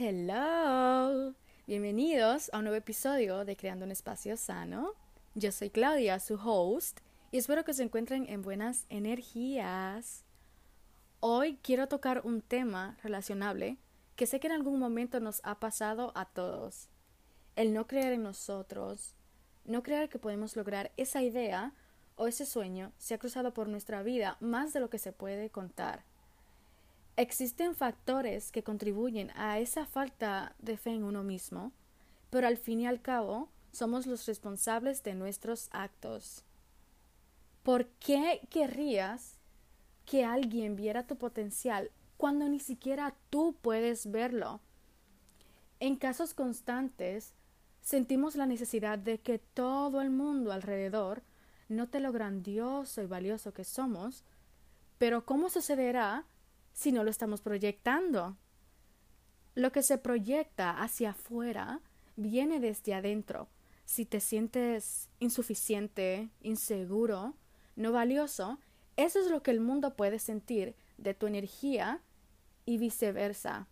Hello, bienvenidos a un nuevo episodio de Creando un Espacio Sano. Yo soy Claudia, su host, y espero que se encuentren en buenas energías. Hoy quiero tocar un tema relacionable que sé que en algún momento nos ha pasado a todos. El no creer en nosotros, no creer que podemos lograr esa idea o ese sueño se ha cruzado por nuestra vida más de lo que se puede contar. Existen factores que contribuyen a esa falta de fe en uno mismo, pero al fin y al cabo somos los responsables de nuestros actos. ¿Por qué querrías que alguien viera tu potencial cuando ni siquiera tú puedes verlo? En casos constantes, sentimos la necesidad de que todo el mundo alrededor note lo grandioso y valioso que somos, pero ¿cómo sucederá si no lo estamos proyectando. Lo que se proyecta hacia afuera viene desde adentro. Si te sientes insuficiente, inseguro, no valioso, eso es lo que el mundo puede sentir de tu energía y viceversa.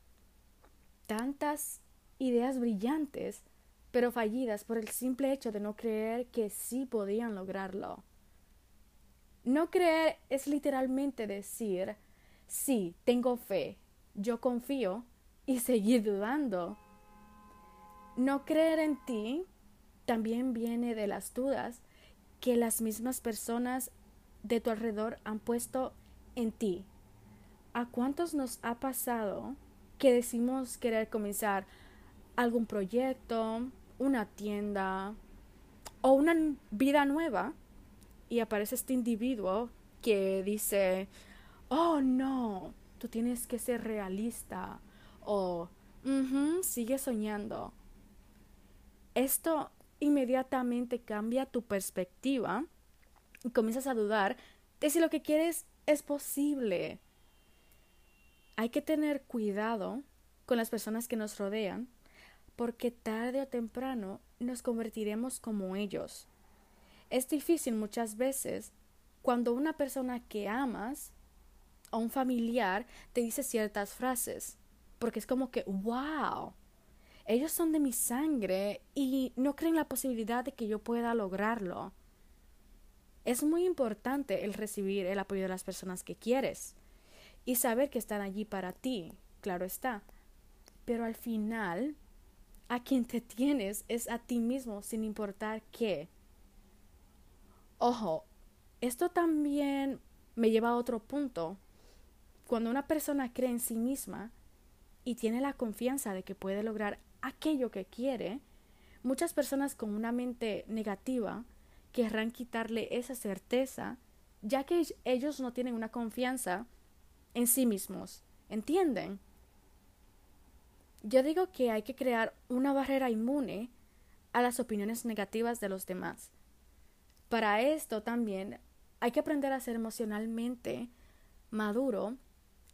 Tantas ideas brillantes, pero fallidas por el simple hecho de no creer que sí podían lograrlo. No creer es literalmente decir Sí, tengo fe, yo confío y seguir dudando. No creer en ti también viene de las dudas que las mismas personas de tu alrededor han puesto en ti. ¿A cuántos nos ha pasado que decimos querer comenzar algún proyecto, una tienda o una vida nueva y aparece este individuo que dice, oh no, tú tienes que ser realista o sigue soñando. Esto inmediatamente cambia tu perspectiva y comienzas a dudar de si lo que quieres es posible. Hay que tener cuidado con las personas que nos rodean porque tarde o temprano nos convertiremos como ellos. Es difícil muchas veces cuando una persona que amas o un familiar te dice ciertas frases, porque es como que, wow, ellos son de mi sangre y no creen la posibilidad de que yo pueda lograrlo. Es muy importante el recibir el apoyo de las personas que quieres y saber que están allí para ti, claro está. Pero al final, a quien te tienes es a ti mismo, sin importar qué. Ojo, esto también me lleva a otro punto cuando una persona cree en sí misma y tiene la confianza de que puede lograr aquello que quiere, muchas personas con una mente negativa querrán quitarle esa certeza, ya que ellos no tienen una confianza en sí mismos. ¿Entienden? Yo digo que hay que crear una barrera inmune a las opiniones negativas de los demás. Para esto también hay que aprender a ser emocionalmente maduro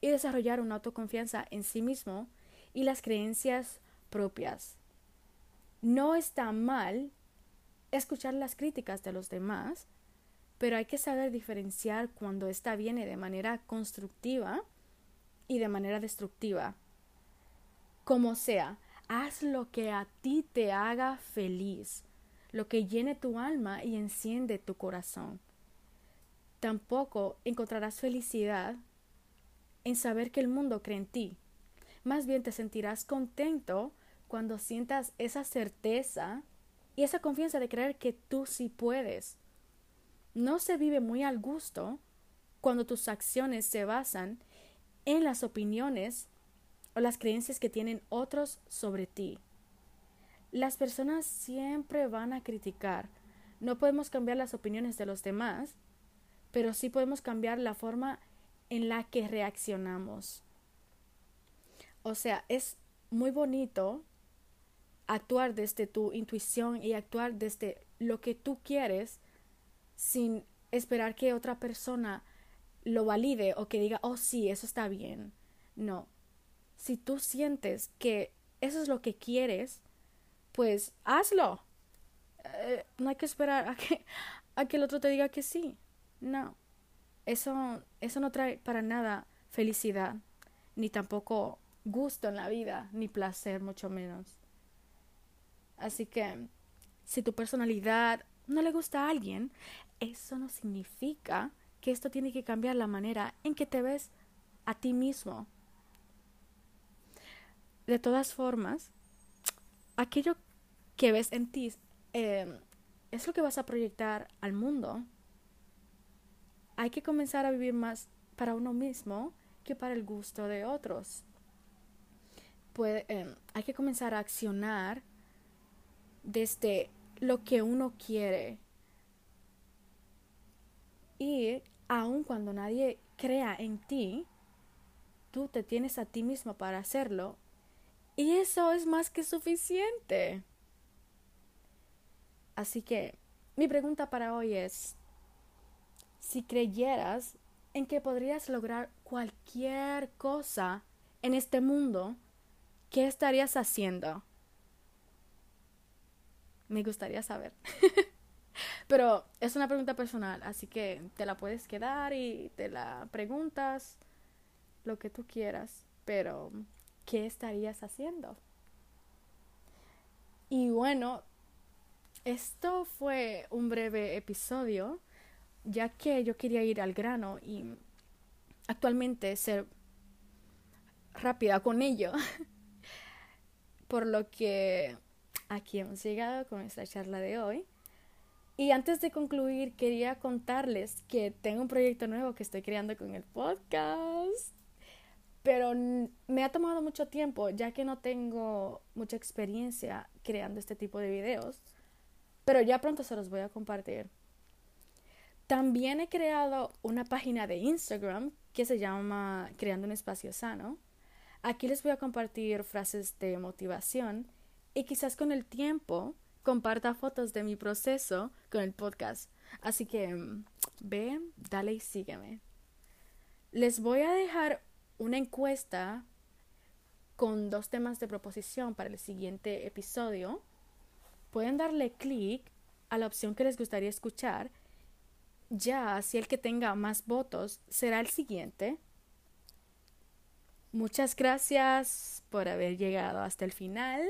y desarrollar una autoconfianza en sí mismo y las creencias propias. No está mal escuchar las críticas de los demás, pero hay que saber diferenciar cuando esta viene de manera constructiva y de manera destructiva. Como sea, haz lo que a ti te haga feliz, lo que llene tu alma y enciende tu corazón. Tampoco encontrarás felicidad en saber que el mundo cree en ti. Más bien te sentirás contento cuando sientas esa certeza y esa confianza de creer que tú sí puedes. No se vive muy al gusto cuando tus acciones se basan en las opiniones o las creencias que tienen otros sobre ti. Las personas siempre van a criticar. No podemos cambiar las opiniones de los demás, pero sí podemos cambiar la forma la que reaccionamos. O sea, es muy bonito actuar desde tu intuición y actuar desde lo que tú quieres sin esperar que otra persona lo valide o que diga, oh sí, eso está bien. No. Si tú sientes que eso es lo que quieres, pues hazlo. Eh, no hay que esperar a que, a que el otro te diga que sí. No eso, eso no trae para nada felicidad, ni tampoco gusto en la vida, ni placer, mucho menos. Así que, si tu personalidad no le gusta a alguien, eso no significa que esto tiene que cambiar la manera en que te ves a ti mismo. De todas formas, aquello que ves en ti em, es lo que vas a proyectar al mundo. Hay que comenzar a vivir más para uno mismo que para el gusto de otros. Em, hay que comenzar a accionar desde lo que uno quiere. Y aun cuando nadie crea en ti, tú te tienes a ti mismo para hacerlo. Y eso es más que suficiente. Así que mi pregunta para hoy es, si creyeras en que podrías lograr cualquier cosa en este mundo, ¿qué estarías haciendo? Me gustaría saber. Pero es una pregunta personal, así que te la puedes quedar y te la preguntas lo que tú quieras, pero ¿qué estarías haciendo? Y bueno, esto fue un breve episodio, ya que yo quería ir al grano y actualmente ser rápida con ello. Por lo que aquí hemos llegado con esta charla de hoy. Y antes de concluir, quería contarles que tengo un proyecto nuevo que estoy creando con el podcast. Pero me ha tomado mucho tiempo, ya que no tengo mucha experiencia creando este tipo de videos. Pero ya pronto se los voy a compartir. También he creado una página de Instagram que se llama Creando un Espacio Sano. Aquí les voy a compartir frases de motivación y quizás con el tiempo comparta fotos de mi proceso con el podcast. Así que mm, ve, dale y sígueme. Les voy a dejar una encuesta con dos temas de proposición para el siguiente episodio. Pueden darle clic a la opción que les gustaría escuchar. Ya, si el que tenga más votos será el siguiente. Muchas gracias por haber llegado hasta el final.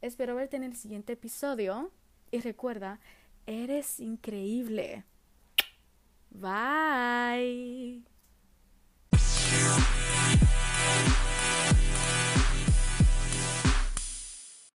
Espero verte en el siguiente episodio. Y recuerda, eres increíble. Bye.